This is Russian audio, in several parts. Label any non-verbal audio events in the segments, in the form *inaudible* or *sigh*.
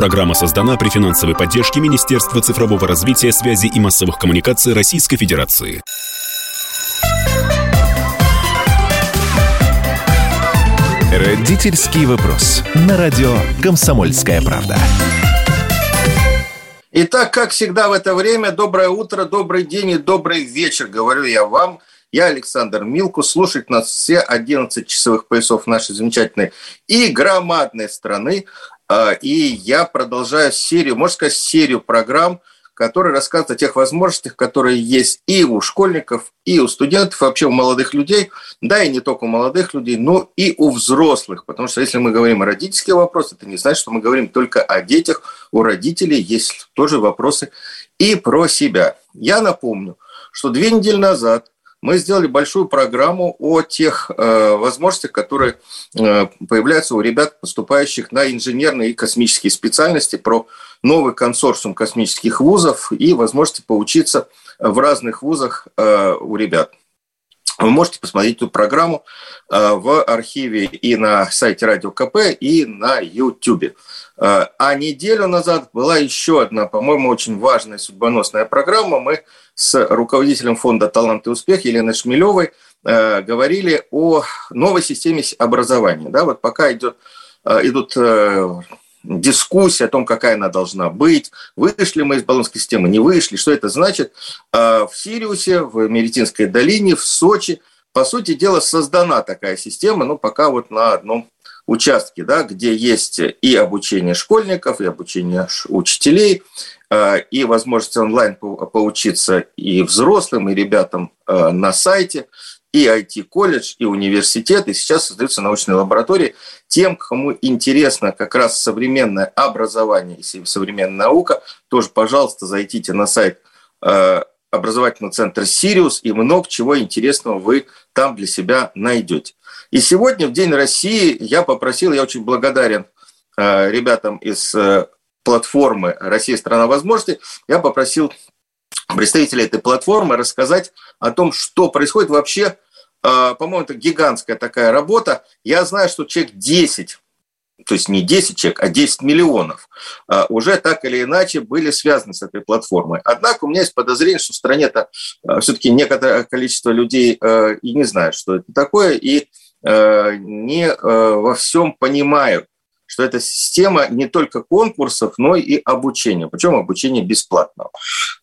Программа создана при финансовой поддержке Министерства цифрового развития, связи и массовых коммуникаций Российской Федерации. Родительский вопрос. На радио «Комсомольская правда». Итак, как всегда в это время, доброе утро, добрый день и добрый вечер, говорю я вам. Я Александр Милку. Слушать нас все 11 часовых поясов нашей замечательной и громадной страны. А, и я продолжаю серию, можно сказать, серию программ, которые рассказывают о тех возможностях, которые есть и у школьников, и у студентов, вообще у молодых людей, да, и не только у молодых людей, но и у взрослых. Потому что если мы говорим о родительских вопросах, это не значит, что мы говорим только о детях. У родителей есть тоже вопросы и про себя. Я напомню, что две недели назад мы сделали большую программу о тех э, возможностях, которые э, появляются у ребят, поступающих на инженерные и космические специальности, про новый консорциум космических вузов и возможности поучиться в разных вузах э, у ребят. Вы можете посмотреть эту программу э, в архиве и на сайте Радио КП, и на YouTube. Э, а неделю назад была еще одна, по-моему, очень важная судьбоносная программа. Мы с руководителем фонда «Талант и успех» Еленой Шмелевой э, говорили о новой системе образования. Да, вот пока идет, идут дискуссия о том, какая она должна быть, вышли мы из баллонской системы, не вышли, что это значит. А в Сириусе, в Меретинской долине, в Сочи, по сути дела, создана такая система, но пока вот на одном участке, да, где есть и обучение школьников, и обучение учителей, а, и возможность онлайн поучиться и взрослым, и ребятам а, на сайте и IT-колледж, и университет, и сейчас создаются научные лаборатории. Тем, кому интересно как раз современное образование и современная наука, тоже, пожалуйста, зайдите на сайт э, образовательного центра «Сириус», и много чего интересного вы там для себя найдете. И сегодня, в День России, я попросил, я очень благодарен э, ребятам из э, платформы «Россия – страна возможностей», я попросил представителей этой платформы рассказать о том, что происходит вообще. А, по-моему, это гигантская такая работа. Я знаю, что человек 10 то есть не 10 человек, а 10 миллионов, уже так или иначе были связаны с этой платформой. Однако у меня есть подозрение, что в стране-то все-таки некоторое количество людей и не знают, что это такое, и не во всем понимают, что это система не только конкурсов, но и обучения, причем обучение бесплатного.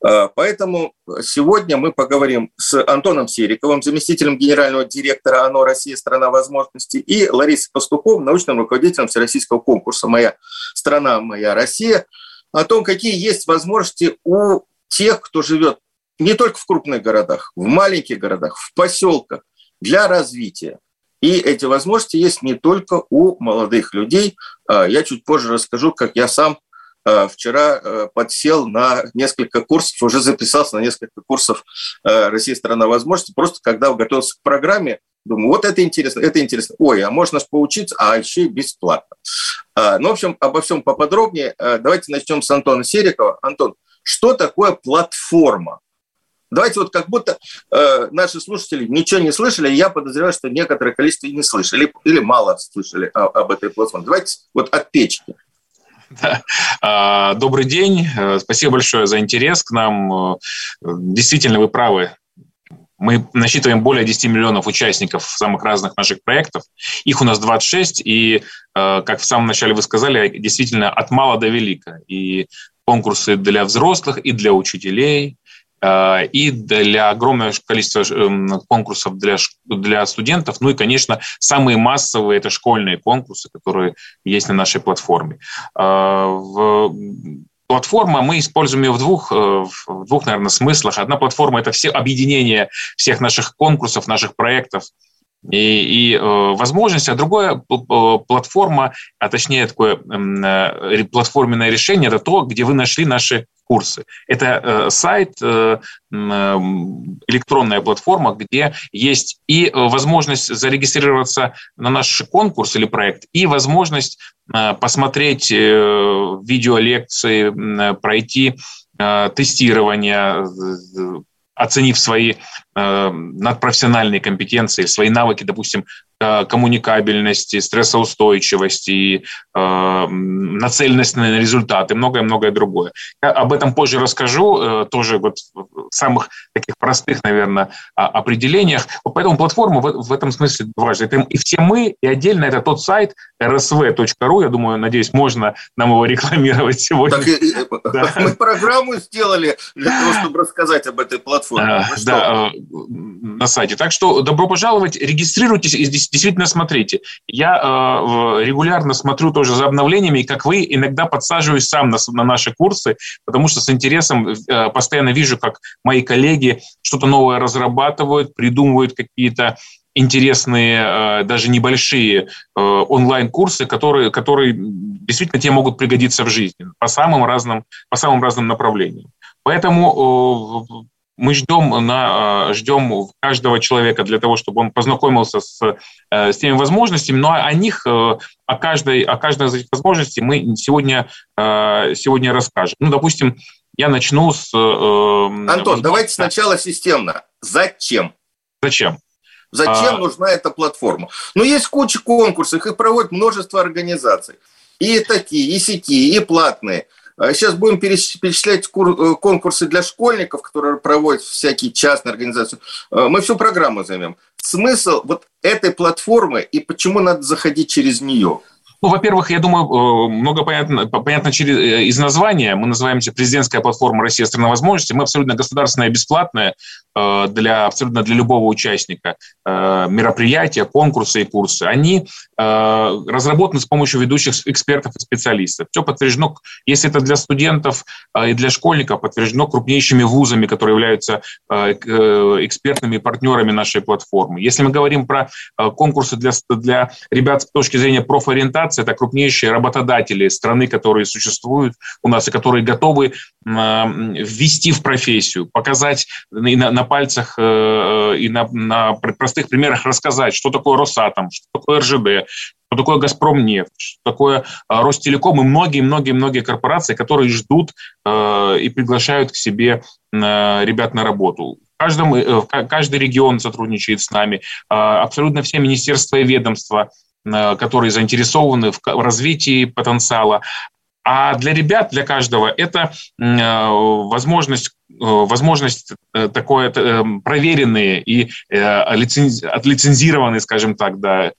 А, поэтому сегодня мы поговорим с Антоном Сериковым, заместителем генерального директора ОНО «Россия. Страна возможностей», и Ларисой Пастуховым, научным руководителем всероссийского конкурса «Моя страна, моя Россия», о том, какие есть возможности у тех, кто живет не только в крупных городах, в маленьких городах, в поселках для развития. И эти возможности есть не только у молодых людей. А, я чуть позже расскажу, как я сам а, вчера а, подсел на несколько курсов, уже записался на несколько курсов «Россия – страна возможностей», просто когда готовился к программе, думаю, вот это интересно, это интересно. Ой, а можно же поучиться, а еще и бесплатно. Ну, в общем, обо всем поподробнее. Давайте начнем с Антона Серикова. Антон, что такое платформа? Давайте вот как будто э, наши слушатели ничего не слышали, я подозреваю, что некоторое количество и не слышали, или, мало слышали о, об этой платформе. Давайте вот от печки. *laughs* Да. А, добрый день. Э, спасибо большое за интерес к нам. Э, действительно, вы правы. Мы насчитываем более 10 миллионов участников самых разных наших проектов. Их у нас 26, и, э, как в самом начале вы сказали, действительно от мала до велика. И конкурсы для взрослых, и для учителей, и для огромного количества эм, конкурсов для, для студентов. Ну и, конечно, самые массовые – это школьные конкурсы, которые есть на нашей платформе. Э, в платформа, мы используем ее в двух, э, в двух, наверное, смыслах. Одна платформа – это все объединение всех наших конкурсов, наших проектов и, и э, возможности, а другая платформа, а точнее такое э, платформенное решение, это то, где вы нашли наши курсы. Это э, сайт, э, э, электронная платформа, где есть и возможность зарегистрироваться на наш конкурс или проект, и возможность посмотреть видеолекции, пройти тестирование, оценив свои надпрофессиональные компетенции, свои навыки, допустим, э, коммуникабельность, стрессоустойчивость и э, нацеленность на результаты, многое-многое другое. Я об этом позже расскажу, э, тоже вот в самых таких простых, наверное, определениях. Поэтому платформа в, этом смысле важна. Это и все мы, и отдельно это тот сайт rsv.ru, я думаю, надеюсь, можно нам его рекламировать сегодня. Так, да. *laughs* Мы программу сделали для того, чтобы рассказать об этой платформе. А, да, на сайте. Так что добро пожаловать, регистрируйтесь и действительно смотрите. Я э, регулярно смотрю тоже за обновлениями, и как вы, иногда подсаживаюсь сам на, на наши курсы, потому что с интересом э, постоянно вижу, как мои коллеги что-то новое разрабатывают, придумывают какие-то интересные, э, даже небольшие э, онлайн-курсы, которые, которые действительно тебе могут пригодиться в жизни по самым разным, по самым разным направлениям. Поэтому э, мы ждем, на, ждем каждого человека для того, чтобы он познакомился с, с теми возможностями, но о них, о каждой, о каждой из этих возможностей мы сегодня, сегодня расскажем. Ну, допустим, я начну с... Антон, давайте сначала системно. Зачем? Зачем? Зачем а... нужна эта платформа? Ну, есть куча конкурсов, их проводит множество организаций. И такие, и сети, и платные. Сейчас а будем перечислять э, конкурсы для школьников, которые проводят всякие частные организации. Э, мы всю программу займем. Смысл вот этой платформы и почему надо заходить через нее – ну, во-первых, я думаю, э, много понятно, понятно через, э, из названия. Мы называемся президентская платформа Россия страна возможностей. Мы абсолютно государственная бесплатная э, для абсолютно для любого участника мероприятия, конкурса и курсы. Они разработаны с помощью ведущих экспертов и специалистов. Все подтверждено, если это для студентов и для школьников, подтверждено крупнейшими вузами, которые являются экспертными партнерами нашей платформы. Если мы говорим про конкурсы для, для ребят с точки зрения профориентации, организации, это крупнейшие работодатели страны, которые существуют у нас и которые готовы ввести в профессию, показать и на, на пальцах э, э, и на, на простых примерах рассказать, что такое Росатом, что такое РЖД, что такое «Газпромнефть», что такое а, Ростелеком и многие-многие-многие корпорации, которые ждут э, и приглашают к себе ребят на работу. Каждом, каждый регион сотрудничает с нами, а, абсолютно все министерства и ведомства – Э, которые заинтересованы в развитии потенциала. А для ребят, для каждого, это э, возможность э, возможность такое проверенные и отлицензированные, скажем так, да,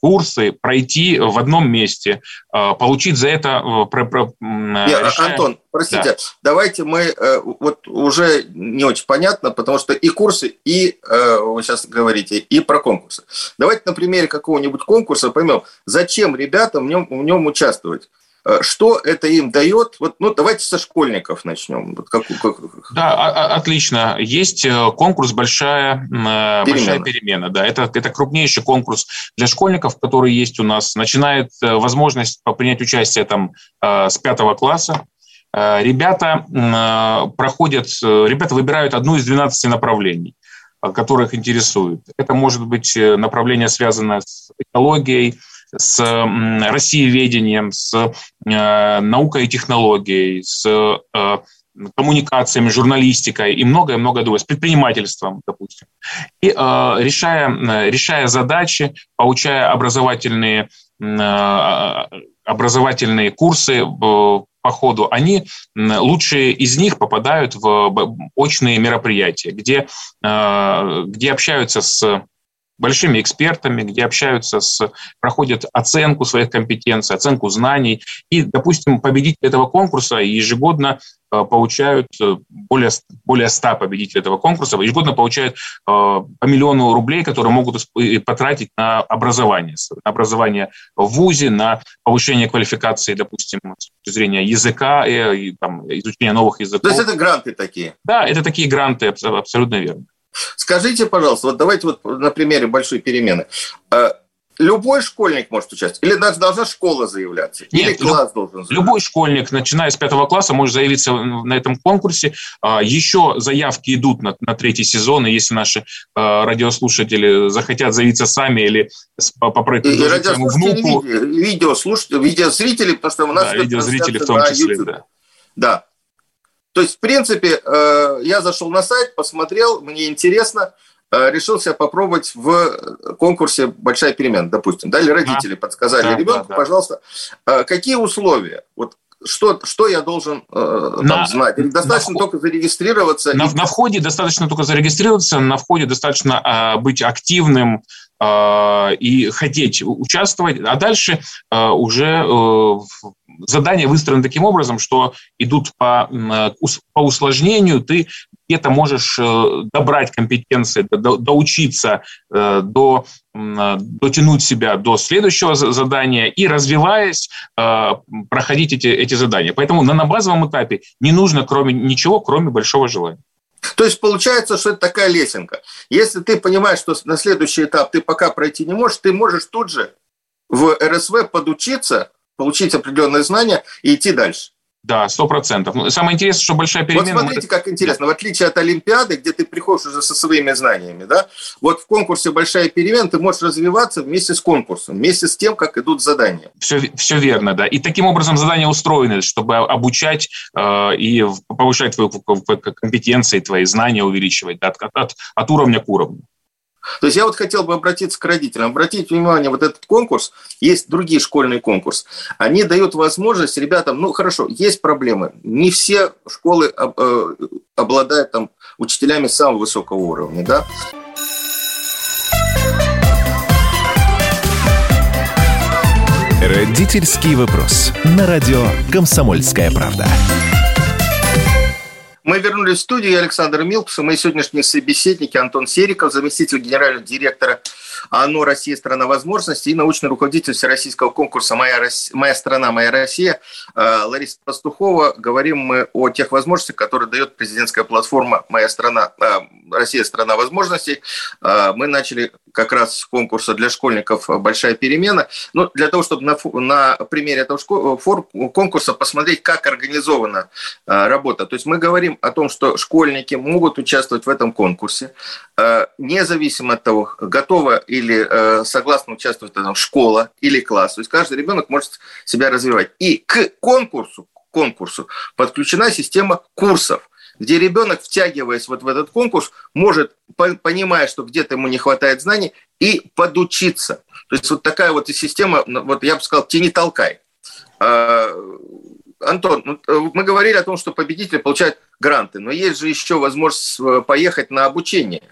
курсы пройти в одном месте, получить за это... Нет. Антон, простите, да. давайте мы... Вот уже не очень понятно, потому что и курсы, и вы сейчас говорите, и про конкурсы. Давайте на примере какого-нибудь конкурса поймем, зачем ребятам в нем, в нем участвовать. Э, что это им дает? Вот, ну, давайте со школьников начнем. Вот как, как... Да, а, а, отлично. Есть э, конкурс «Большая перемена». «Большая перемена». Да, это, это крупнейший конкурс для школьников, который есть у нас. Начинает э, возможность принять участие там с пятого класса. Ребята проходят, ребята выбирают одну из 12 направлений которых интересует. Это может быть направление, связанное с экологией, с россиеведением, с э, наукой и технологией, с э, коммуникациями, журналистикой и многое-многое другое, с предпринимательством, допустим. И э, решая, решая задачи, получая образовательные, образовательные курсы по ходу, они, лучшие из них попадают в очные мероприятия, где, где общаются с большими экспертами, где общаются с, проходят оценку своих компетенций, оценку знаний. И, допустим, победитель этого конкурса ежегодно э, получают э, более, более 100 победителей этого конкурса, ежегодно получают э, по миллиону рублей, которые могут потратить на образование, на образование в ВУЗе, на повышение квалификации, допустим, с точки зрения языка, и, там, изучения новых языков. То есть это гранты такие? Да, это такие гранты, абсолютно верно. Скажите, пожалуйста, вот давайте вот на примере большой перемены. А, любой школьник может участвовать? Или даже должна школа заявляться? Нет, Или класс должен заявляться? Любой школьник, начиная с пятого класса, может заявиться на этом конкурсе. А, еще заявки идут на, на третий сезон, и если наши а, радиослушатели захотят заявиться сами или попросить и, внуку... Видео, видео слушатели, видеозрители, потому что у нас... Да, видеозрители в том числе, да. Да, то есть, в принципе, э, я зашел на сайт, посмотрел, мне интересно, э, решил себя попробовать в конкурсе «Большая перемена», допустим, да, или родители да. подсказали да, ребенку, да, да. пожалуйста, э, какие условия? Вот что, что я должен э, на, там, знать? Или достаточно на, только зарегистрироваться? На, и... на входе достаточно только зарегистрироваться, на входе достаточно э, быть активным и хотеть участвовать, а дальше э, уже э, задания выстроены таким образом, что идут по, по усложнению, ты где-то можешь э, добрать компетенции, доучиться, э, до, дотянуть себя до следующего задания и, развиваясь, э, проходить эти, эти задания. Поэтому на, на базовом этапе не нужно кроме, ничего, кроме большого желания. То есть получается, что это такая лесенка. Если ты понимаешь, что на следующий этап ты пока пройти не можешь, ты можешь тут же в РСВ подучиться, получить определенные знания и идти дальше. Да, сто процентов. Ну, самое интересное, что большая перемена... Вот смотрите, как интересно. В отличие от Олимпиады, где ты приходишь уже со своими знаниями, да, вот в конкурсе «Большая перемена» ты можешь развиваться вместе с конкурсом, вместе с тем, как идут задания. Все, все верно, да. И таким образом задания устроены, чтобы обучать э, и повышать твои компетенции, твои знания увеличивать да, от, от, от уровня к уровню. То есть я вот хотел бы обратиться к родителям. Обратите внимание, вот этот конкурс, есть другие школьные конкурсы. Они дают возможность ребятам, ну хорошо, есть проблемы. Не все школы э, обладают там учителями самого высокого уровня, да. Родительский вопрос. На радио «Комсомольская правда». Мы вернулись в студию. Я Александр Милкус и мои сегодняшние собеседники Антон Сериков, заместитель генерального директора ОНО «Россия. Страна возможностей» и научный руководитель всероссийского конкурса «Моя, Россия, «Моя страна. Моя Россия» э, Лариса Пастухова. Говорим мы о тех возможностях, которые дает президентская платформа «Моя страна. Э, Россия. Страна возможностей». Э, мы начали как раз с конкурса для школьников «Большая перемена». Ну, для того, чтобы на, на примере этого конкурса посмотреть, как организована работа. То есть мы говорим о том, что школьники могут участвовать в этом конкурсе, независимо от того, готовы или э, согласно участвовать там, школа или класс. То есть каждый ребенок может себя развивать. И к конкурсу, к конкурсу подключена система курсов где ребенок, втягиваясь вот в этот конкурс, может, понимая, что где-то ему не хватает знаний, и подучиться. То есть вот такая вот система, ну, вот я бы сказал, тени толкай. А, Антон, ну, э, мы говорили о том, что победители получают гранты, но есть же еще возможность э, поехать на обучение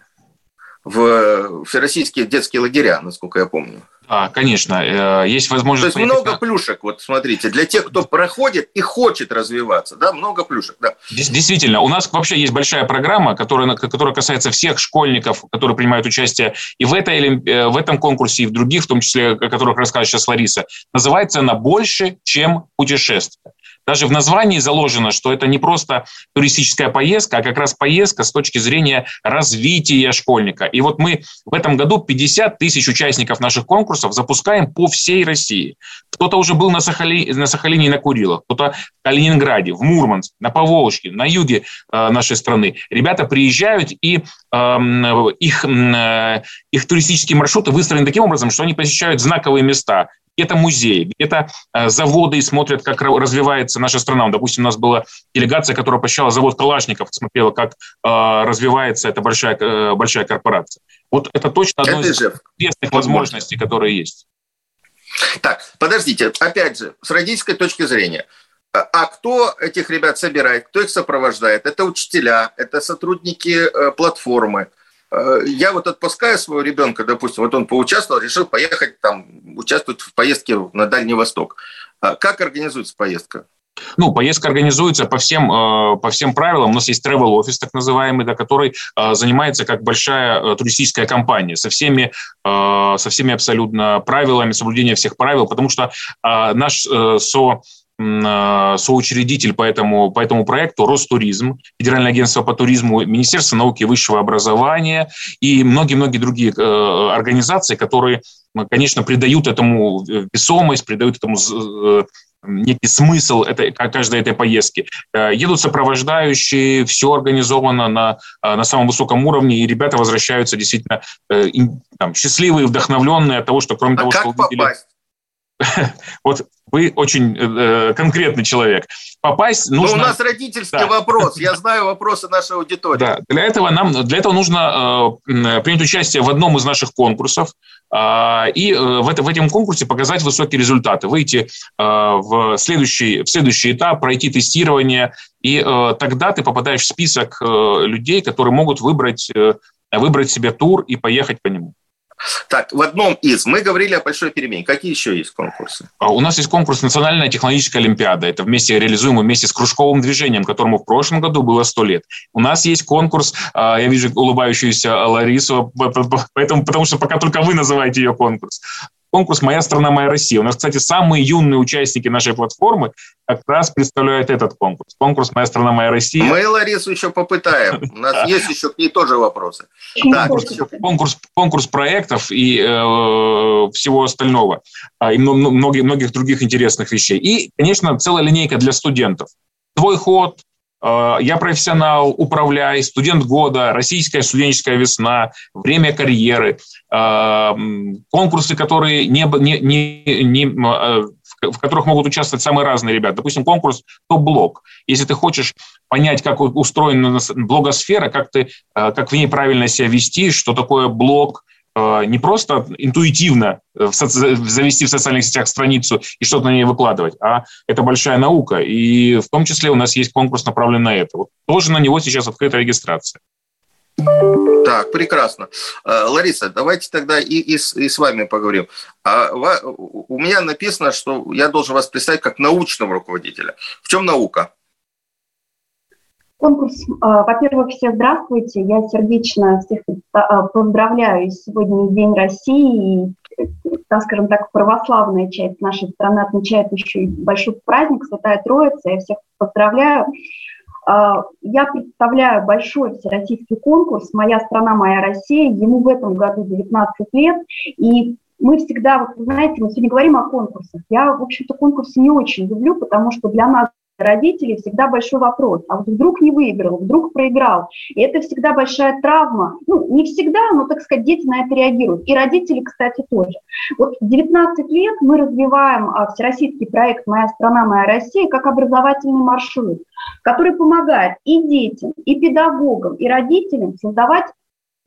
в всероссийские детские лагеря, насколько я помню. А, конечно, э, есть возможность... То есть много на... плюшек, вот смотрите, для тех, кто проходит и хочет развиваться, да, много плюшек, да. Действительно, у нас вообще есть большая программа, которая, которая касается всех школьников, которые принимают участие и в, этой, э, в этом конкурсе, и в других, в том числе, о которых расскажет сейчас Лариса. Называется она «Больше, чем путешествие». Даже в названии заложено, что это не просто туристическая поездка, а как раз поездка с точки зрения развития школьника. И вот мы в этом году 50 тысяч участников наших конкурсов запускаем по всей России. Кто-то уже был на, Сахали, на Сахалине и на Курилах, кто-то в Калининграде, в Мурманске, на Поволжье, на юге э, нашей страны. Ребята приезжают, и э, их, э, их туристические маршруты выстроены таким образом, что они посещают знаковые места где-то музеи, где-то э, заводы и смотрят, как развивается наша страна. Допустим, у нас была делегация, которая посещала завод Калашников, смотрела, как э, развивается эта большая, э, большая корпорация. Вот это точно одно это из интересных возможностей, которые есть. Так, подождите, опять же, с родительской точки зрения, а, а кто этих ребят собирает, кто их сопровождает? Это учителя, это сотрудники платформы, я вот отпускаю своего ребенка, допустим, вот он поучаствовал, решил поехать там, участвовать в поездке на Дальний Восток. А как организуется поездка? Ну, поездка организуется по всем, э, по всем правилам. У нас есть travel офис так называемый, да, который э, занимается как большая туристическая компания со всеми, со всеми абсолютно правилами, соблюдения всех правил, потому что наш со Э, соучредитель по этому, по этому проекту Ростуризм, Федеральное агентство по туризму, Министерство науки и высшего образования и многие-многие другие э, организации, которые, конечно, придают этому весомость, придают этому э, некий смысл этой, каждой этой поездки. Едут сопровождающие, все организовано на, на самом высоком уровне, и ребята возвращаются действительно там, счастливые, вдохновленные от того, что кроме а того, как что увидели... Попасть? *laughs* Вот вы очень э, конкретный человек. Попасть нужно... Ну, у нас родительский да. вопрос. Я знаю вопросы нашей аудитории. Да, для этого нам для этого нужно э, принять участие в одном из наших конкурсов э, и э, в, это, в этом конкурсе показать высокие результаты, выйти э, в следующий в следующий этап, пройти тестирование, и э, тогда ты попадаешь в список э, людей, которые могут выбрать э, выбрать себе тур и поехать по нему. Так, в одном из мы говорили о большой перемене. Какие еще есть конкурсы? А у нас есть конкурс «Национальная технологическая олимпиада». Это вместе реализуем вместе с кружковым движением, которому в прошлом году было 100 лет. У нас есть конкурс, а, я вижу улыбающуюся Ларису, поэтому, потому что пока только вы называете ее конкурс конкурс «Моя страна, моя Россия». У нас, кстати, самые юные участники нашей платформы как раз представляют этот конкурс. Конкурс «Моя страна, моя Россия». Мы Ларису еще попытаем. У нас есть еще к ней тоже вопросы. Конкурс, конкурс проектов и э, всего остального. А, и многих, многих других интересных вещей. И, конечно, целая линейка для студентов. Твой ход, я профессионал, управляй, студент года, российская студенческая весна, время карьеры, э, конкурсы, которые не, не, не, не, э, в которых могут участвовать самые разные ребята. Допустим, конкурс топ-блог. Если ты хочешь понять, как устроена блогосфера, как, ты, как в ней правильно себя вести, что такое блог, не просто интуитивно э, в соци... завести в социальных сетях страницу и что-то на ней выкладывать, а это большая наука. И в том числе у нас есть конкурс, направленный на это. Вот тоже на него сейчас открыта регистрация. Так, прекрасно. Э, Лариса, давайте тогда и, и, с, и с вами поговорим. А, у меня написано, что я должен вас представить как научного руководителя. В чем наука? Конкурс, а, во-первых, все здравствуйте. Я сердечно всех а, поздравляю. Сегодня День России. И, так скажем так, православная часть нашей страны отмечает еще и большой праздник Святая Троица. Я всех поздравляю. А, я представляю большой всероссийский конкурс «Моя страна, моя Россия». Ему в этом году 19 лет. И мы всегда, вот, знаете, мы сегодня говорим о конкурсах. Я, в общем-то, конкурсы не очень люблю, потому что для нас родителей всегда большой вопрос. А вот вдруг не выиграл, вдруг проиграл. И это всегда большая травма. Ну, не всегда, но, так сказать, дети на это реагируют. И родители, кстати, тоже. Вот 19 лет мы развиваем а, всероссийский проект «Моя страна, моя Россия» как образовательный маршрут, который помогает и детям, и педагогам, и родителям создавать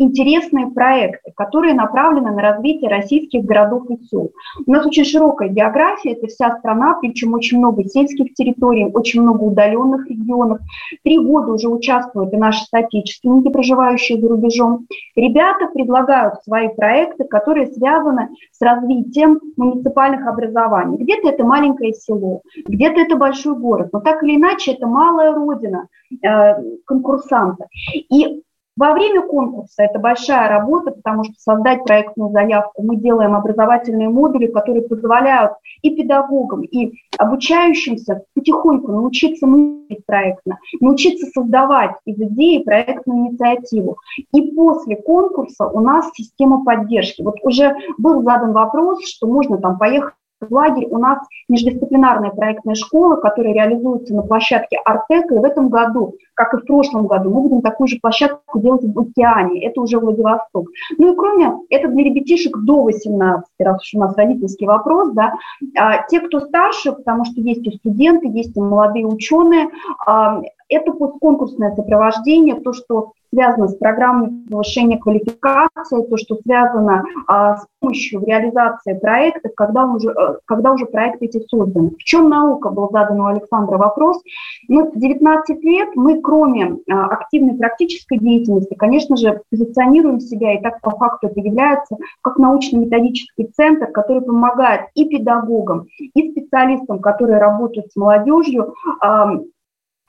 интересные проекты, которые направлены на развитие российских городов и сел. У нас очень широкая география, это вся страна, причем очень много сельских территорий, очень много удаленных регионов. Три года уже участвуют и наши соотечественники, проживающие за рубежом. Ребята предлагают свои проекты, которые связаны с развитием муниципальных образований. Где-то это маленькое село, где-то это большой город, но так или иначе это малая родина э, конкурсанта. И во время конкурса это большая работа, потому что создать проектную заявку мы делаем образовательные модули, которые позволяют и педагогам, и обучающимся потихоньку научиться мыслить проектно, научиться создавать из идеи проектную инициативу. И после конкурса у нас система поддержки. Вот уже был задан вопрос, что можно там поехать в лагерь у нас междисциплинарная проектная школа, которая реализуется на площадке Артека. И в этом году, как и в прошлом году, мы будем такую же площадку делать в океане. Это уже Владивосток. Ну и кроме, это для ребятишек до 18, раз уж у нас родительский вопрос, да, а, те, кто старше, потому что есть и студенты, есть и молодые ученые, а, это постконкурсное сопровождение, то, что связано с программой повышения квалификации, то, что связано а, с помощью в реализации проектов, когда уже, э, когда уже проекты эти созданы. В чем наука, был задан у Александра вопрос. Ну, 19 лет мы, кроме а, активной практической деятельности, конечно же, позиционируем себя, и так по факту это является, как научно-методический центр, который помогает и педагогам, и специалистам, которые работают с молодежью,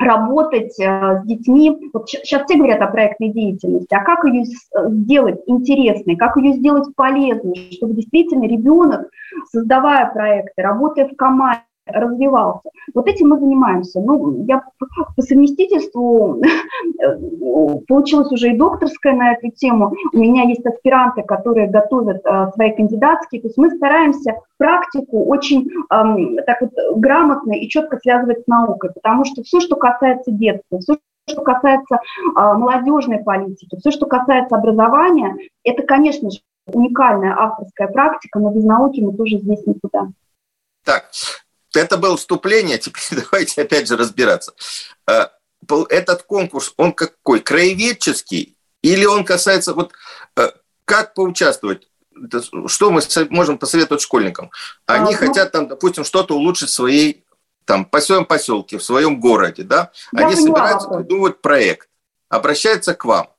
работать э, с детьми. Вот сейчас все говорят о проектной деятельности, а как ее сделать интересной, как ее сделать полезной, чтобы действительно ребенок, создавая проекты, работая в команде, развивался. Вот этим мы занимаемся. Ну, я по совместительству *laughs* получилась уже и докторская на эту тему. У меня есть аспиранты, которые готовят а, свои кандидатские. То есть мы стараемся практику очень эм, так вот грамотно и четко связывать с наукой, потому что все, что касается детства, все, что касается э, молодежной политики, все, что касается образования, это, конечно же, уникальная авторская практика, но без науки мы тоже здесь никуда. Так, это было вступление, *laughs* теперь давайте опять же разбираться. Э, этот конкурс, он какой? Краеведческий? Или он касается, вот э, как поучаствовать? Что мы можем посоветовать школьникам? Они а, хотят там, допустим, что-то улучшить в своей, там, по своем поселке, в своем городе, да? Они собираются придумывать проект, обращаются к вам.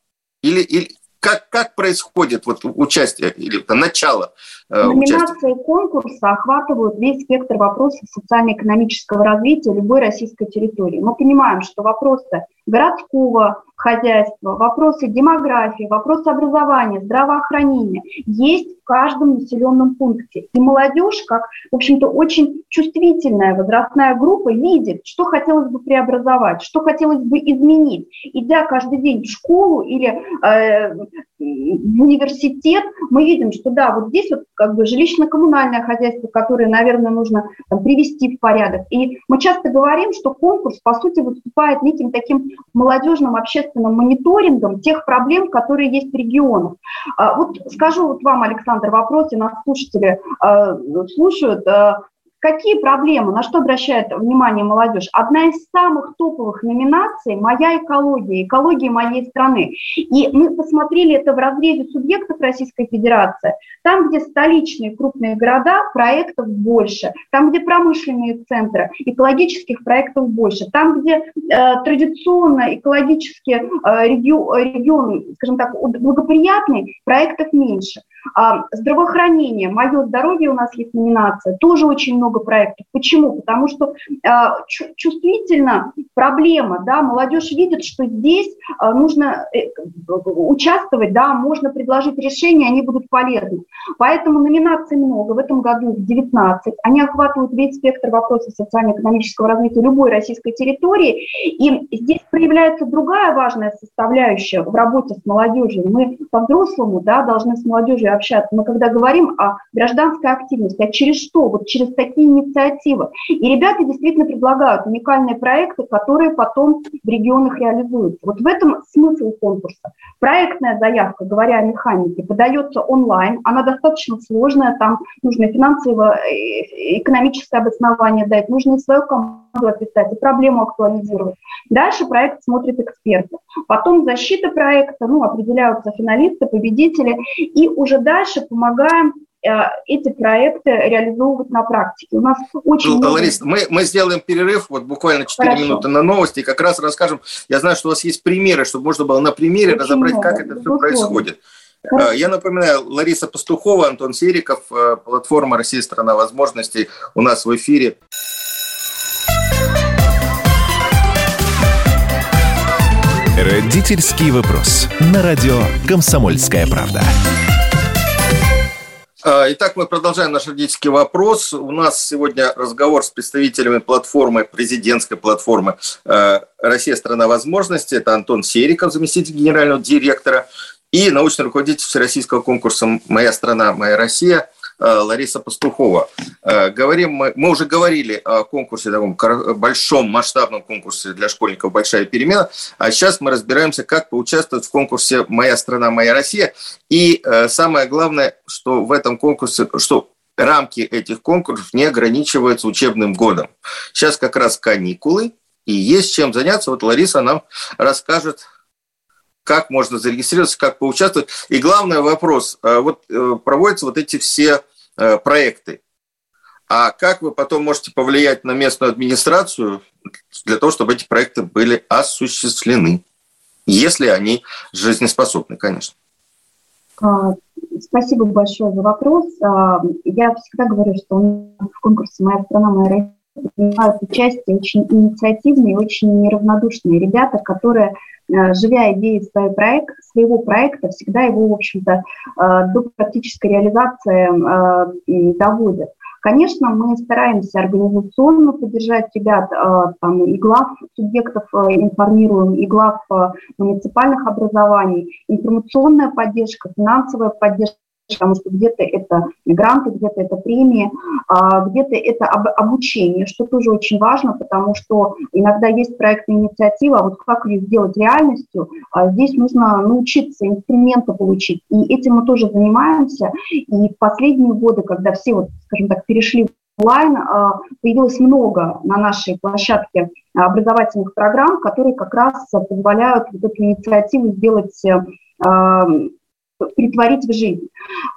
Или, или, как, как происходит вот участие или там, начало Номинации участия? конкурса охватывают весь спектр вопросов социально-экономического развития любой российской территории. Мы понимаем, что вопросы городского хозяйства, вопросы демографии, вопросы образования, здравоохранения есть в каждом населенном пункте. И молодежь, как, в общем-то, очень чувствительная возрастная группа, видит, что хотелось бы преобразовать, что хотелось бы изменить. Идя каждый день в школу или э, в университет, мы видим, что да, вот здесь вот как бы жилищно-коммунальное хозяйство, которое, наверное, нужно там, привести в порядок. И мы часто говорим, что конкурс, по сути, выступает неким таким молодежным общественным мониторингом тех проблем, которые есть в регионах. А, вот скажу вот вам, Александр, вопрос, и нас слушатели а, слушают. А, Какие проблемы, на что обращает внимание молодежь? Одна из самых топовых номинаций – «Моя экология», экология моей страны. И мы посмотрели это в разрезе субъектов Российской Федерации. Там, где столичные крупные города, проектов больше. Там, где промышленные центры, экологических проектов больше. Там, где э, традиционно экологические э, регион, скажем так, благоприятный, проектов меньше. А, здравоохранение, мое здоровье у нас есть номинация, тоже очень много проектов. Почему? Потому что а, чувствительно проблема, да, молодежь видит, что здесь а, нужно э, участвовать, да, можно предложить решения, они будут полезны. Поэтому номинаций много, в этом году их 19. Они охватывают весь спектр вопросов социально-экономического развития любой российской территории. И здесь проявляется другая важная составляющая в работе с молодежью. Мы по-взрослому да, должны с молодежью общаться. Мы когда говорим о гражданской активности, а через что? Вот через такие инициативы. И ребята действительно предлагают уникальные проекты, которые потом в регионах реализуются. Вот в этом смысл конкурса. Проектная заявка, говоря о механике, подается онлайн, она достаточно сложная, там нужно финансово-экономическое обоснование дать, нужно свою команду описать, и проблему актуализировать. Дальше проект смотрит эксперты. Потом защита проекта, ну, определяются финалисты, победители, и уже дальше помогаем э, эти проекты реализовывать на практике. У нас очень ну, много... Ларис, мы, мы сделаем перерыв, вот буквально 4 Хорошо. минуты на новости, и как раз расскажем. Я знаю, что у вас есть примеры, чтобы можно было на примере очень разобрать, много. как это все происходит. Э, я напоминаю, Лариса Пастухова, Антон Сериков, э, платформа «Россия – страна возможностей» у нас в эфире. Родительский вопрос. На радио «Комсомольская правда». А, итак, мы продолжаем наш родительский вопрос. У нас сегодня разговор с представителями платформы, президентской платформы э, «Россия – страна возможностей». Это Антон Сериков, заместитель генерального директора, и научный руководитель всероссийского конкурса «Моя страна, моя Россия» Лариса Пастухова. Э, говорим мы, мы уже говорили о конкурсе, таком большом масштабном конкурсе для школьников «Большая перемена», а сейчас мы разбираемся, как поучаствовать в конкурсе «Моя страна, моя Россия». И э, самое главное, что в этом конкурсе, что рамки этих конкурсов не ограничиваются учебным годом. Сейчас как раз каникулы, и есть чем заняться. Вот Лариса нам расскажет как можно зарегистрироваться, как поучаствовать. И главный вопрос, вот проводятся вот эти все Э, проекты. А как вы потом можете повлиять на местную администрацию для того, чтобы эти проекты были осуществлены, если они жизнеспособны, конечно? А, спасибо большое за вопрос. А, я всегда говорю, что в конкурсе «Моя страна, моя Россия» принимают участие очень инициативные, очень неравнодушные ребята, которые Э, живя идеей своего проекта, своего проекта, всегда его, в общем-то, э, до практической реализации э, доводят. Конечно, мы стараемся организационно поддержать ребят, там, и глав субъектов информируем, и глав муниципальных образований, информационная поддержка, финансовая поддержка потому что где-то это гранты, где-то это премии, а где-то это об, обучение, что тоже очень важно, потому что иногда есть проектная инициатива, а вот как ее сделать реальностью, а здесь нужно научиться инструменты получить. И этим мы тоже занимаемся. И в последние годы, когда все, вот, скажем так, перешли онлайн появилось много на нашей площадке образовательных программ, которые как раз позволяют вот эту инициативу сделать притворить в жизнь.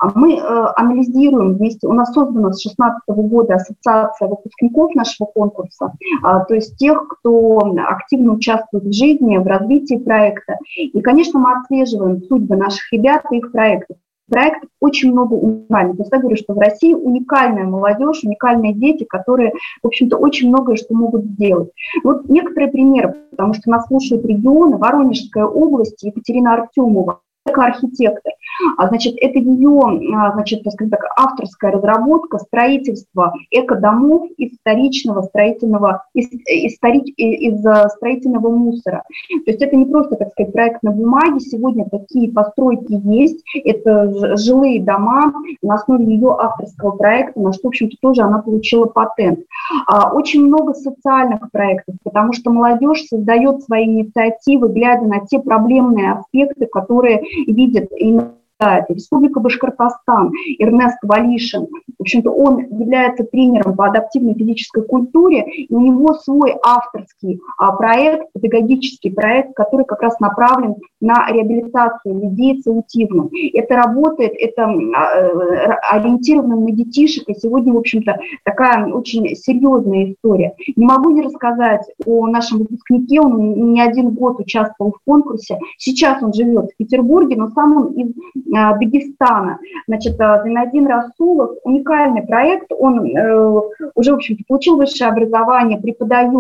А мы э, анализируем вместе, у нас создана с 2016 года ассоциация выпускников нашего конкурса, э, то есть тех, кто активно участвует в жизни, в развитии проекта. И, конечно, мы отслеживаем судьбы наших ребят и их проектов. Проектов очень много уникальных. То я говорю, что в России уникальная молодежь, уникальные дети, которые, в общем-то, очень многое что могут сделать. Вот некоторые примеры, потому что нас слушают регионы, Воронежская область, Екатерина Артемова, архитектор. А, значит, это ее, а, значит, так сказать, так, авторская разработка строительства экодомов из вторичного строительного, из, истори, из строительного мусора. То есть это не просто, так сказать, проект на бумаге. Сегодня такие постройки есть. Это жилые дома на основе ее авторского проекта, на что, в общем-то, тоже она получила патент. А, очень много социальных проектов, потому что молодежь создает свои инициативы, глядя на те проблемные аспекты, которые видит именно это Республика Башкортостан, Эрнест Валишин. В общем-то, он является тренером по адаптивной физической культуре, и у него свой авторский а, проект, педагогический проект, который как раз направлен на реабилитацию людей с аутизмом. Это работает, это а, ориентировано на детишек, и сегодня, в общем-то, такая очень серьезная история. Не могу не рассказать о нашем выпускнике, он не один год участвовал в конкурсе, сейчас он живет в Петербурге, но сам он из Э, Дагестана. Значит, э, Зайнадин Расулов, уникальный проект, он э, уже, в общем-то, получил высшее образование, преподает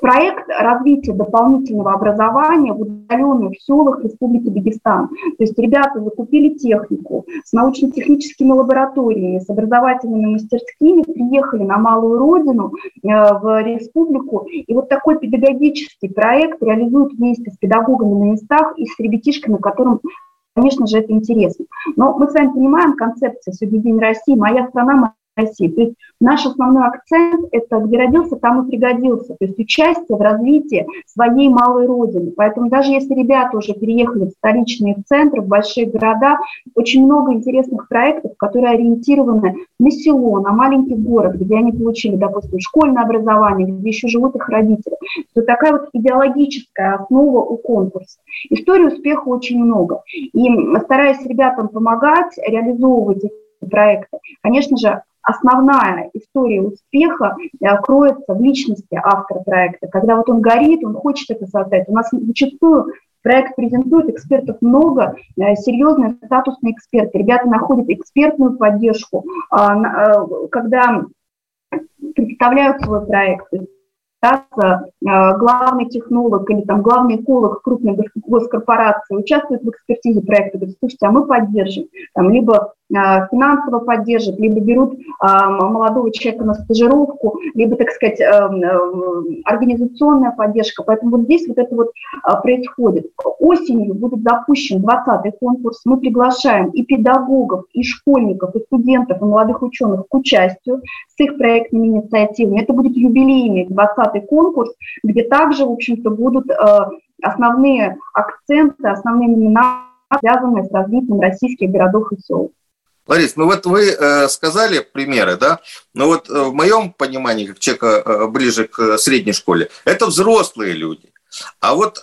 проект развития дополнительного образования в удаленных селах Республики Дагестан. То есть ребята закупили технику с научно-техническими лабораториями, с образовательными мастерскими, приехали на малую родину, в республику, и вот такой педагогический проект реализуют вместе с педагогами на местах и с ребятишками, которым Конечно же, это интересно. Но мы с вами понимаем концепцию «Сегодня День России», «Моя страна, России. То есть наш основной акцент – это где родился, там и пригодился. То есть участие в развитии своей малой родины. Поэтому даже если ребята уже переехали в столичные центры, в большие города, очень много интересных проектов, которые ориентированы на село, на маленький город, где они получили, допустим, школьное образование, где еще живут их родители. То такая вот идеологическая основа у конкурса. Истории успеха очень много. И стараясь ребятам помогать, реализовывать эти проекты, конечно же, основная история успеха э, кроется в личности автора проекта. Когда вот он горит, он хочет это создать. У нас зачастую проект презентует, экспертов много, э, серьезные статусные эксперты. Ребята находят экспертную поддержку, а, э, когда представляют свой проект да, главный технолог или там главный эколог крупной госкорпорации участвует в экспертизе проекта, говорит, слушайте, а мы поддержим, там, либо финансово поддержат, либо берут а, молодого человека на стажировку, либо, так сказать, а, организационная поддержка. Поэтому вот здесь вот это вот происходит. Осенью будет запущен 20-й конкурс. Мы приглашаем и педагогов, и школьников, и студентов, и молодых ученых к участию с их проектными инициативами. Это будет юбилейный 20-й конкурс, где также, в общем-то, будут основные акценты, основные имена, связанные с развитием российских городов и сел. Ларис, ну вот вы э, сказали примеры, да, но вот э, в моем понимании, как человека э, ближе к средней школе, это взрослые люди. А вот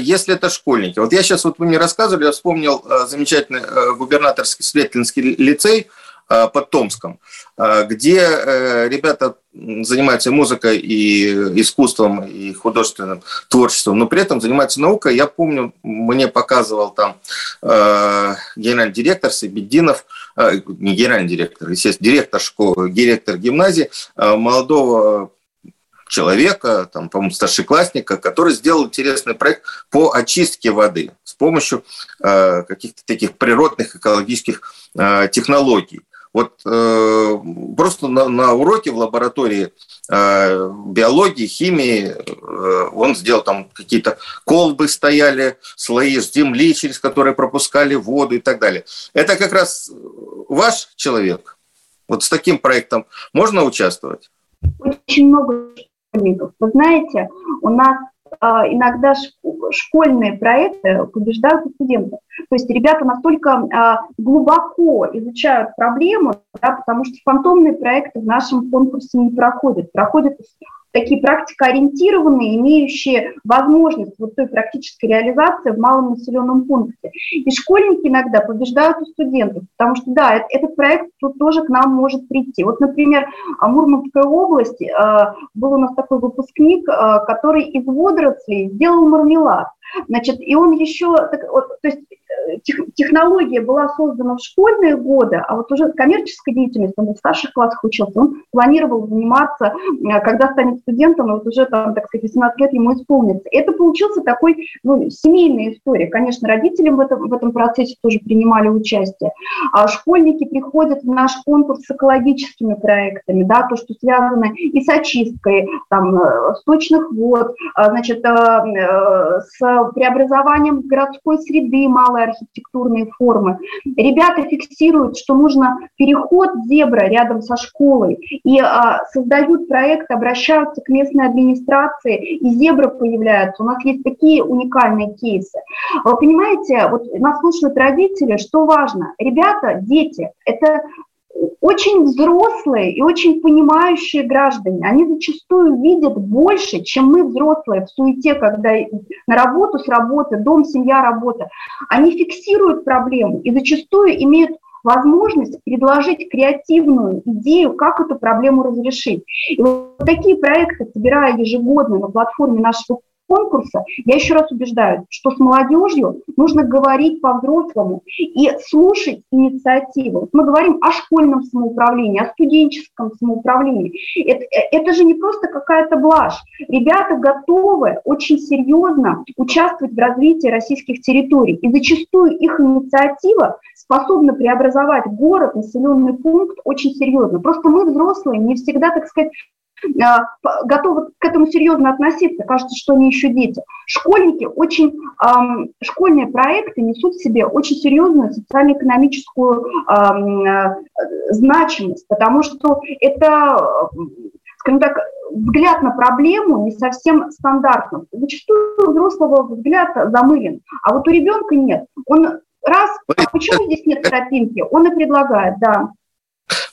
если это школьники, вот я сейчас, вот вы мне рассказывали, я вспомнил замечательный губернаторский Светлинский лицей э, под Томском, где ребята занимаются музыкой и искусством, и художественным творчеством, но при этом занимаются наукой. Я помню, мне показывал там э, генеральный директор Сабеддинов, э, не генеральный директор, естественно, директор школы, директор гимназии, э, молодого человека, там, по-моему, старшеклассника, который сделал интересный проект по очистке воды с помощью э, каких-то таких природных экологических э, технологий. Вот э, просто на, на уроке в лаборатории э, биологии, химии э, он сделал там какие-то колбы стояли, слои земли, через которые пропускали воду и так далее. Это как раз ваш человек. Вот с таким проектом можно участвовать? Очень много. Вы знаете, у нас иногда школьные проекты побеждают студентов. То есть ребята настолько а, глубоко изучают проблему, да, потому что фантомные проекты в нашем конкурсе не проходят. Проходят такие практикоориентированные, имеющие возможность вот той практической реализации в малом населенном пункте. И школьники иногда побеждают у студентов, потому что, да, этот проект тут тоже к нам может прийти. Вот, например, в Мурманской области э, был у нас такой выпускник, э, который из водорослей сделал мармелад. Значит, и он еще, то есть технология была создана в школьные годы, а вот уже коммерческой деятельностью, он в старших классах учился, он планировал заниматься, э, когда станет студентом, и вот уже там, так сказать, 18 лет ему исполнится. Это получился такой, ну, семейная история. Конечно, родители в этом, в этом процессе тоже принимали участие. А школьники приходят в наш конкурс с экологическими проектами, да, то, что связано и с очисткой, там, э, сточных вод, а, значит, э, с преобразованием городской среды, малой архитектурные формы. Ребята фиксируют, что нужно переход зебра рядом со школой и а, создают проект, обращаются к местной администрации, и зебра появляются. У нас есть такие уникальные кейсы. Вы понимаете, вот нас слушают родители, что важно. Ребята, дети, это очень взрослые и очень понимающие граждане, они зачастую видят больше, чем мы взрослые в суете, когда на работу, с работы, дом, семья, работа. Они фиксируют проблему и зачастую имеют возможность предложить креативную идею, как эту проблему разрешить. И вот такие проекты, собирая ежегодно на платформе нашего конкурса, я еще раз убеждаю, что с молодежью нужно говорить по-взрослому и слушать инициативу. Мы говорим о школьном самоуправлении, о студенческом самоуправлении. Это, это же не просто какая-то блажь. Ребята готовы очень серьезно участвовать в развитии российских территорий. И зачастую их инициатива способна преобразовать город, населенный пункт очень серьезно. Просто мы, взрослые, не всегда, так сказать, готовы к этому серьезно относиться, кажется, что они еще дети. Школьники очень, школьные проекты несут в себе очень серьезную социально-экономическую э, значимость, потому что это скажем так, взгляд на проблему не совсем стандартный. Зачастую у взрослого взгляд замылен, а вот у ребенка нет. Он раз, а почему здесь нет тропинки, он и предлагает, да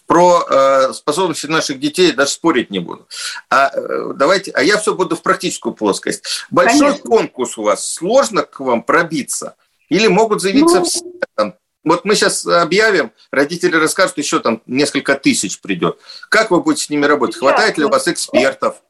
про э, способности наших детей даже спорить не буду. А э, давайте, а я все буду в практическую плоскость. Большой Конечно. конкурс у вас, сложно к вам пробиться? Или могут заявиться ну... все? Там, вот мы сейчас объявим, родители расскажут, еще там несколько тысяч придет. Как вы будете с ними работать? Хватает ли у вас экспертов?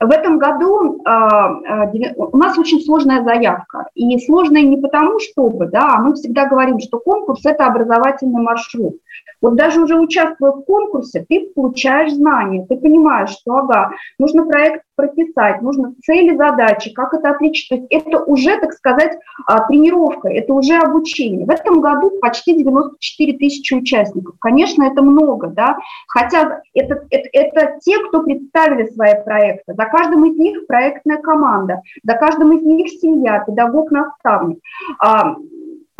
В этом году э, у нас очень сложная заявка. И сложная не потому, чтобы, да, а мы всегда говорим, что конкурс – это образовательный маршрут. Вот даже уже участвуя в конкурсе, ты получаешь знания, ты понимаешь, что, ага, нужно проект прописать, нужно цели, задачи, как это отличить. То есть это уже, так сказать, а, тренировка, это уже обучение. В этом году почти 94 тысячи участников. Конечно, это много, да, хотя это, это, это те, кто представили свои проекты. За каждым из них проектная команда, за каждым из них семья, педагог, наставник а,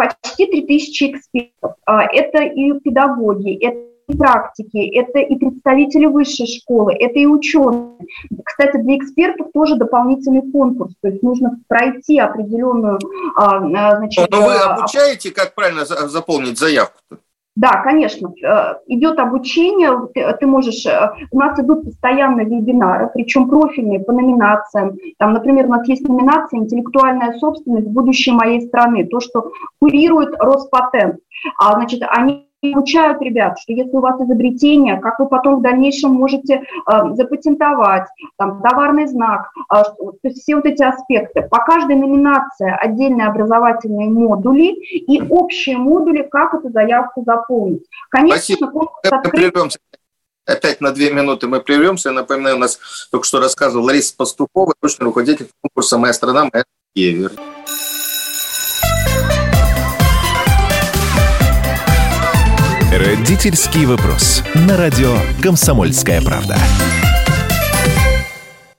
почти 3000 экспертов. А, это и педагоги, это и практики, это и представители высшей школы, это и ученые. Кстати, для экспертов тоже дополнительный конкурс, то есть нужно пройти определенную... А, а, значит, Но вы обучаете, как правильно заполнить заявку? Да, конечно, э, идет обучение, ты, можешь, э, у нас идут постоянно вебинары, причем профильные по номинациям. Там, например, у нас есть номинация «Интеллектуальная собственность. Будущее моей страны», то, что курирует Роспатент. А, значит, они обучают ребят, что если у вас изобретение, как вы потом в дальнейшем можете э, запатентовать, там, товарный знак, э, то есть все вот эти аспекты. По каждой номинации отдельные образовательные модули и общие модули, как эту заявку заполнить. Конечно, конкурс открыт... Опять на две минуты мы прервемся. Я напоминаю, у нас только что рассказывал Лариса Пастухова, точный руководитель конкурса «Моя страна, моя Россия». Родительский вопрос. На радио «Комсомольская правда».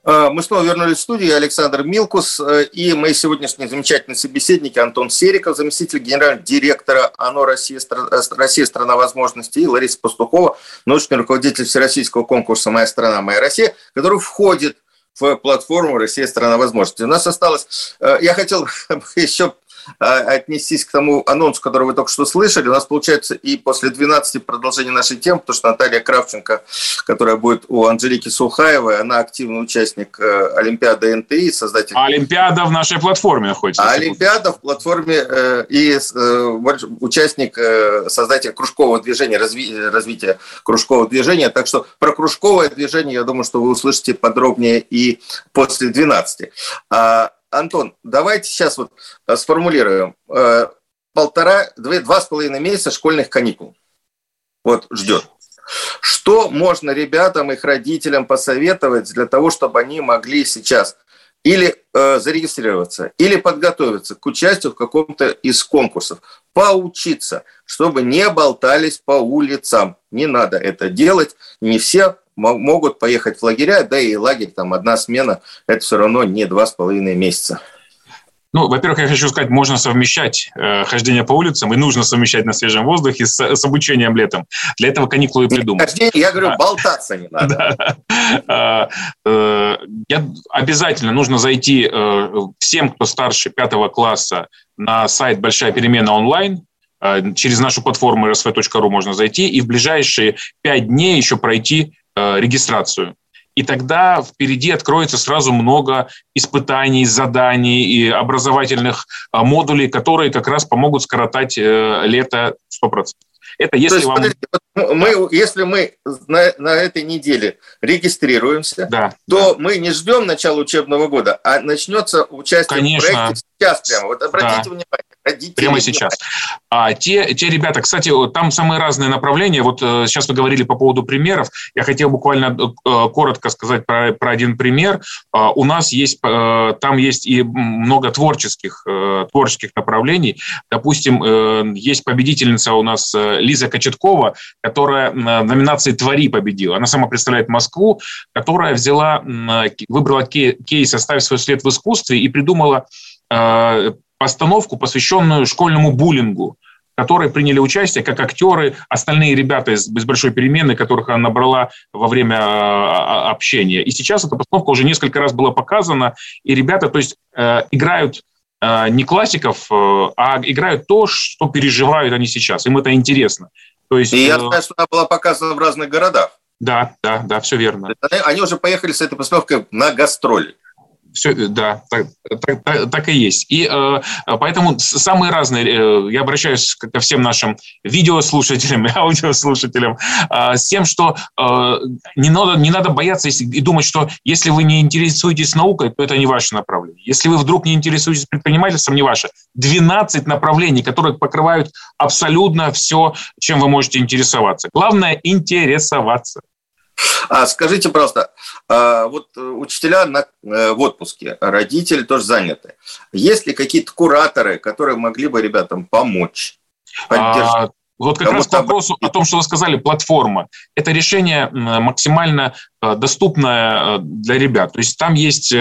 А, мы снова вернулись в студию. Александр Милкус э, и мои сегодняшние замечательные собеседники Антон Сериков, заместитель генерального директора ОНО «Россия, э, Россия страна возможностей» и Лариса Пастухова, научный руководитель Всероссийского конкурса «Моя страна, моя Россия», который входит в платформу «Россия – страна возможностей». У нас осталось... Я хотел *laughs* еще отнестись к тому анонсу, который вы только что слышали. У нас получается и после 12 продолжения нашей темы, потому что Наталья Кравченко, которая будет у Анжелики Сухаевой, она активный участник э, Олимпиады НТИ, создатель... А Олимпиада в нашей платформе находится. А Олимпиада в платформе э, и э, участник, создатель кружкового движения, развития кружкового движения. Так что про кружковое движение, я думаю, что вы услышите подробнее и после 12. Антон, давайте сейчас вот э, сформулируем. Э, полтора, два, два с половиной месяца школьных каникул. Вот ждет. Что можно ребятам, их родителям посоветовать для того, чтобы они могли сейчас или э, зарегистрироваться, или подготовиться к участию в каком-то из конкурсов, поучиться, чтобы не болтались по улицам. Не надо это делать. Не все могут поехать в лагеря, да и лагерь, там одна смена, это все равно не два с половиной месяца. Ну, во-первых, я хочу сказать, можно совмещать э, хождение по улицам, и нужно совмещать на свежем воздухе с, с обучением летом. Для этого каникулы и придумали. Хождение, я говорю, а, болтаться не надо. *laughs* Да. Э, я, обязательно нужно зайти э, всем, кто старше пятого класса, на сайт «Большая перемена онлайн», э, через нашу платформу rsv.ru можно зайти и в ближайшие пять дней еще пройти Э, регистрацию. И тогда впереди откроется сразу много испытаний, заданий и образовательных э, модулей, которые как раз помогут скоротать э, лето 100%. Это если есть, вам... Мы, если мы на, на этой неделе регистрируемся, да, то да. мы не ждем начала учебного года, а начнется участие Конечно. в проекте сейчас прямо. Вот обратите да. внимание. Родители Прямо сейчас. А те, те ребята, кстати, там самые разные направления. Вот э, сейчас вы говорили по поводу примеров. Я хотел буквально э, коротко сказать про, про один пример. Э, у нас есть, э, там есть и много творческих, э, творческих направлений. Допустим, э, есть победительница у нас э, Лиза Кочеткова, которая в номинации «Твори» победила. Она сама представляет Москву, которая взяла, выбрала кейс «Оставь свой след в искусстве» и придумала э, постановку, посвященную школьному буллингу, в которой приняли участие как актеры, остальные ребята из, из большой перемены, которых она набрала во время э, общения. И сейчас эта постановка уже несколько раз была показана, и ребята, то есть, э, играют э, не классиков, э, а играют то, что переживают они сейчас. Им это интересно. То есть, и я э, знаю, что она была показана в разных городах. Да, да, да, все верно. Они уже поехали с этой постановкой на гастроли. Все, да, так, так, так и есть. И э, поэтому самые разные, э, я обращаюсь ко всем нашим видеослушателям *laughs* и аудиослушателям э, с тем, что э, не, надо, не надо бояться и думать, что если вы не интересуетесь наукой, то это не ваше направление. Если вы вдруг не интересуетесь предпринимательством, не ваше. 12 направлений, которые покрывают абсолютно все, чем вы можете интересоваться. Главное – интересоваться. А скажите просто, а, вот э, учителя на, э, в отпуске, родители тоже заняты. Есть ли какие-то кураторы, которые могли бы ребятам помочь? А, вот как раз к вопросу о том, что вы сказали, платформа. Это решение максимально э, доступное для ребят. То есть там есть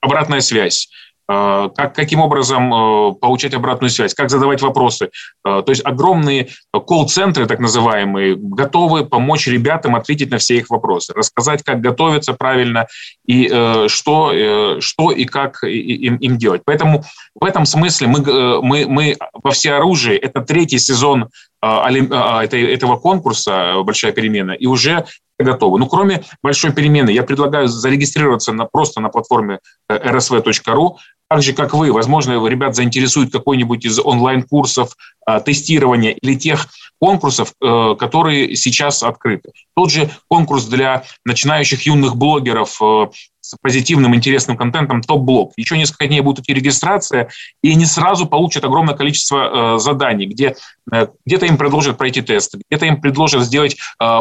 обратная связь как, каким образом э, получать обратную связь, как задавать вопросы. Э, то есть огромные колл-центры, так называемые, готовы помочь ребятам ответить на все их вопросы, рассказать, как готовиться правильно и что, что и как им, им делать. Поэтому в этом смысле мы, мы, мы во всеоружии, это третий сезон этого конкурса «Большая перемена», и уже готовы. Ну, кроме большой перемены, я предлагаю зарегистрироваться на, просто на платформе rsv.ru, так же, как вы, возможно, ребят заинтересует какой-нибудь из онлайн-курсов а, тестирования или тех конкурсов, э, которые сейчас открыты. Тот же конкурс для начинающих юных блогеров э, с позитивным, интересным контентом топ-блог. Еще несколько дней будет идти регистрация, и они сразу получат огромное количество э, заданий, где где-то им предложат пройти тест, где-то им предложат сделать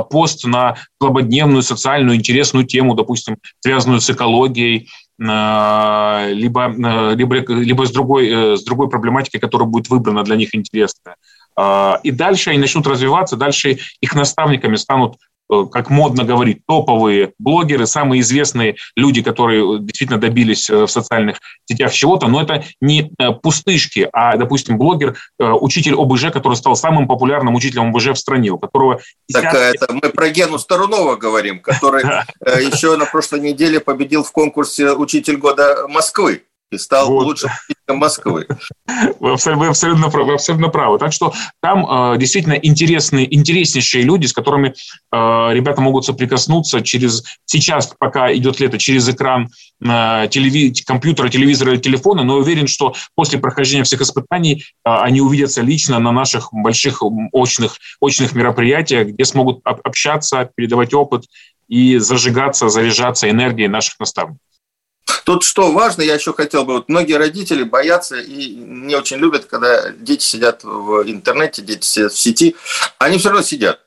пост на злободневную, социальную, интересную тему, допустим, связанную с экологией, либо, либо, либо с, другой, с другой проблематикой, которая будет выбрана для них интересная. И дальше они начнут развиваться, дальше их наставниками станут э, как модно говорить, топовые блогеры, самые известные люди, которые действительно добились в социальных сетях чего-то, но это не пустышки, а, допустим, блогер, учитель ОБЖ, который стал самым популярным учителем ОБЖ в стране, у которого... Так это мы про Гену Старунова говорим, который *laughs* еще на прошлой неделе победил в конкурсе «Учитель года Москвы» и стал вот. лучшим Москвы. Вы абсолютно, вы, абсолютно, вы абсолютно правы. Так что там э, действительно интересные, интереснейшие люди, с которыми э, ребята могут соприкоснуться через сейчас, пока идет лето, через экран э, телеви, компьютера, телевизора или телефона, но уверен, что после прохождения всех испытаний э, они увидятся лично на наших больших очных, очных мероприятиях, где смогут общаться, передавать опыт и зажигаться, заряжаться энергией наших наставников. Тут что важно, я еще хотел бы, вот многие родители боятся и не очень любят, когда дети сидят в интернете, дети сидят в сети, они все равно сидят.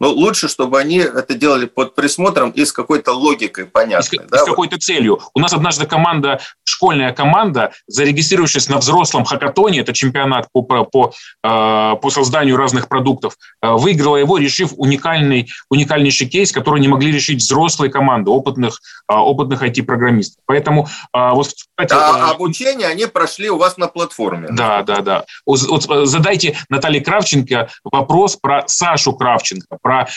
Но лучше, чтобы они это делали под присмотром и с какой-то логикой понятной. И с, да, с какой-то целью. У нас однажды команда, школьная команда, зарегистрировавшись на взрослом хакатоне, это чемпионат по, по, по, э, созданию разных продуктов, э, выиграла его, решив уникальный, уникальнейший кейс, который не могли решить взрослые команды, опытных, э, опытных IT-программистов. Поэтому вот, кстати, а обучение они прошли у вас на платформе. Да, да, да. Вот, задайте Наталье Кравченко вопрос про Сашу Кравченко, про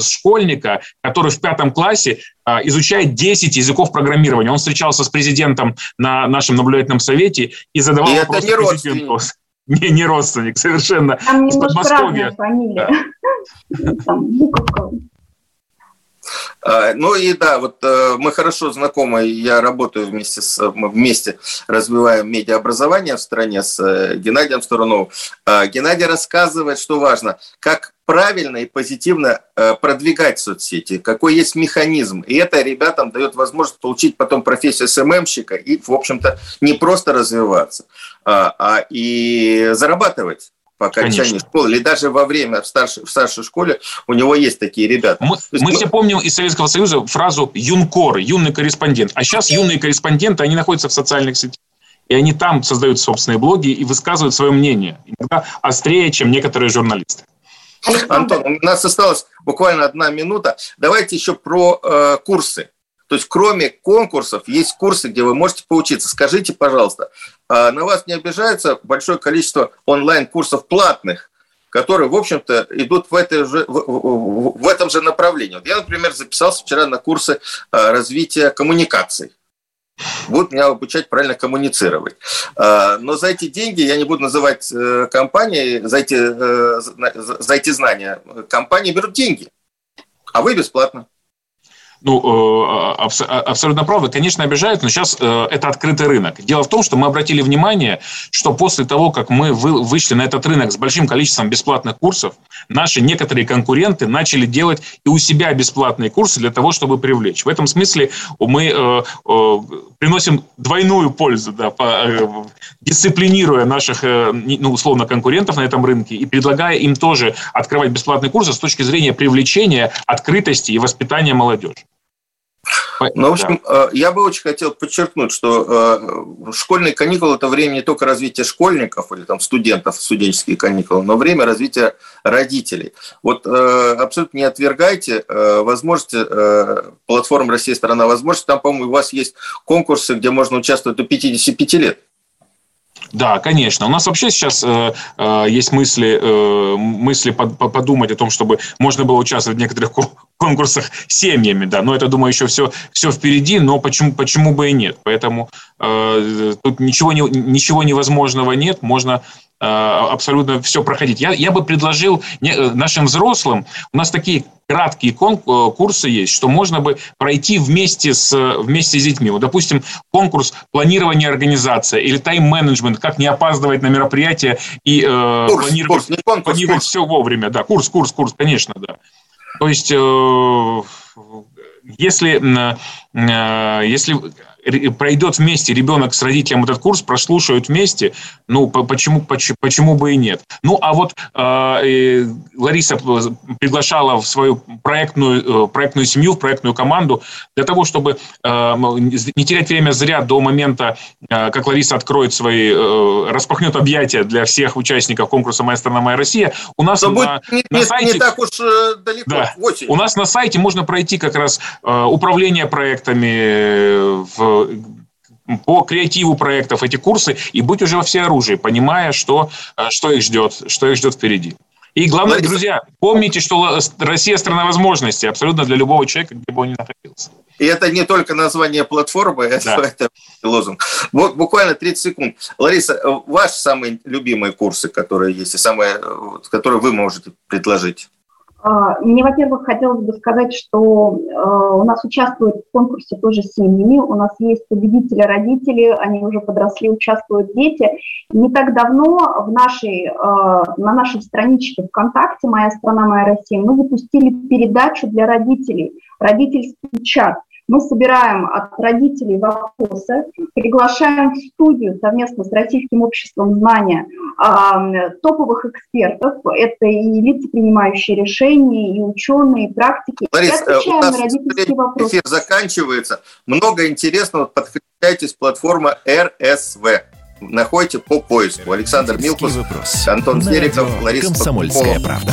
школьника, который в пятом классе изучает 10 языков программирования. Он встречался с президентом на нашем наблюдательном совете и задавал и вопрос это не президенту. *laughs* Не, не родственник, совершенно. Там разная фамилия. *laughs* А, ну и да, вот э, мы хорошо знакомы, я работаю вместе с, мы вместе развиваем медиаобразование в стране с э, Геннадием Сторуновым. А, Геннадий рассказывает, что важно, как правильно и позитивно э, продвигать соцсети, какой есть механизм. И это ребятам дает возможность получить потом профессию СММщика и, в общем-то, не просто развиваться, а, а и зарабатывать по окончании Конечно. школы, или даже во время в старшей, в старшей школе у него есть такие ребята. Мы, мы, мы все помним из Советского Союза фразу «юнкор», «юный корреспондент». А сейчас юные корреспонденты, они находятся в социальных сетях. И они там создают собственные блоги и высказывают свое мнение. Иногда острее, чем некоторые журналисты. Антон, у нас осталась буквально одна минута. Давайте еще про э, курсы. То есть кроме конкурсов есть курсы, где вы можете поучиться. Скажите, пожалуйста, а на вас не обижается большое количество онлайн-курсов платных, которые, в общем-то, идут в, этой же, в, в этом же направлении. Вот я, например, записался вчера на курсы а, развития коммуникаций. Будут меня обучать правильно коммуницировать. А, но за эти деньги, я не буду называть э, компании, за эти, э, за эти знания, компании берут деньги, а вы бесплатно ну, э, а, абсолютно правы, конечно, обижают, но сейчас э, это открытый рынок. Дело в том, что мы обратили внимание, что после того, как мы вышли на этот рынок с большим количеством бесплатных курсов, наши некоторые конкуренты начали делать и у себя бесплатные курсы для того, чтобы привлечь. В этом смысле мы э, приносим двойную пользу, да, дисциплинируя наших, ну, условно, конкурентов на этом рынке и предлагая им тоже открывать бесплатные курсы с точки зрения привлечения, открытости и воспитания молодежи. Ну, в общем, да. Э, я бы очень хотел подчеркнуть, что э, школьные каникулы – это время не только развития школьников или там студентов, студенческие каникулы, но время развития родителей. Вот э, абсолютно не отвергайте возможности платформ «Россия – страна возможностей». Там, по-моему, у вас есть конкурсы, где можно участвовать до 55 лет. Да, конечно. У нас вообще сейчас э, э, есть мысли, э, мысли под, подумать о том, чтобы можно было участвовать в некоторых конкурсах семьями, да. Но это, думаю, еще все, все впереди, но почему, почему бы и нет. Поэтому э, тут ничего, не, ничего невозможного нет. Можно абсолютно все проходить. Я, я бы предложил э, нашим взрослым, у нас такие краткие э, курсы есть, что можно бы пройти вместе с, вместе с детьми. Вот, допустим, конкурс планирования организации или тайм-менеджмент, как не опаздывать на мероприятие и э, курс, планировать, курс, конкурс, планировать курс. все вовремя. Да, курс, курс, курс, конечно, да. То есть, э, если, э, если пройдет вместе ребенок с родителем этот курс, прослушают вместе, ну, почему, почему, почему бы и нет. Ну, а вот э, Лариса приглашала в свою проектную, э, проектную семью, в проектную команду для того, чтобы э, не терять время зря до момента, э, как Лариса откроет свои, э, распахнет объятия для всех участников конкурса «Моя страна, моя Россия». У нас на, не, на сайте... Не так уж э, далеко, да, У нас на сайте можно пройти как раз э, управление проектами в по креативу проектов эти курсы и быть уже во всеоружии, понимая, что, э, что их ждет, что их ждет впереди. И главное, Лариса... друзья, помните, что Россия страна возможностей абсолютно для любого человека, где бы он ни находился. И это не только название платформы, *laughs* да. это, лозунг. Вот буквально 30 секунд. Лариса, э, ваши самые любимые курсы, которые есть, и самые, э, которые вы можете предложить? А, мне, во-первых, хотелось бы сказать, что э, у нас участвуют в конкурсе тоже семьями, у нас есть победители, родители, они уже подросли, участвуют дети. Не так давно в нашей, э, на нашей страничке ВКонтакте «Моя страна, моя Россия» мы запустили передачу для родителей, родительский чат – мы собираем от родителей вопросы, приглашаем в студию совместно с Российским обществом знания э, топовых экспертов. Это и лица, принимающие решения, и ученые, и практики. Ларис, и отвечаем у нас на родительские вопросы. эфир заканчивается. Много интересного. Подключайтесь платформа РСВ находите по поиску. Александр Милкус, Антон Сериков, Лариса Комсомольская правда.